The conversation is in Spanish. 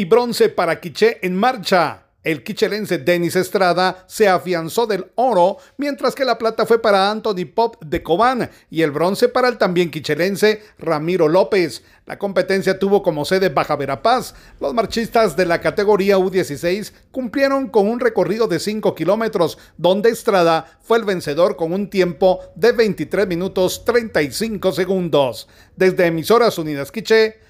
y bronce para Quiché en marcha. El quichelense Denis Estrada se afianzó del oro, mientras que la plata fue para Anthony Pop de Cobán y el bronce para el también quichelense Ramiro López. La competencia tuvo como sede Baja Verapaz. Los marchistas de la categoría U16 cumplieron con un recorrido de 5 kilómetros, donde Estrada fue el vencedor con un tiempo de 23 minutos 35 segundos. Desde Emisoras Unidas Quiché,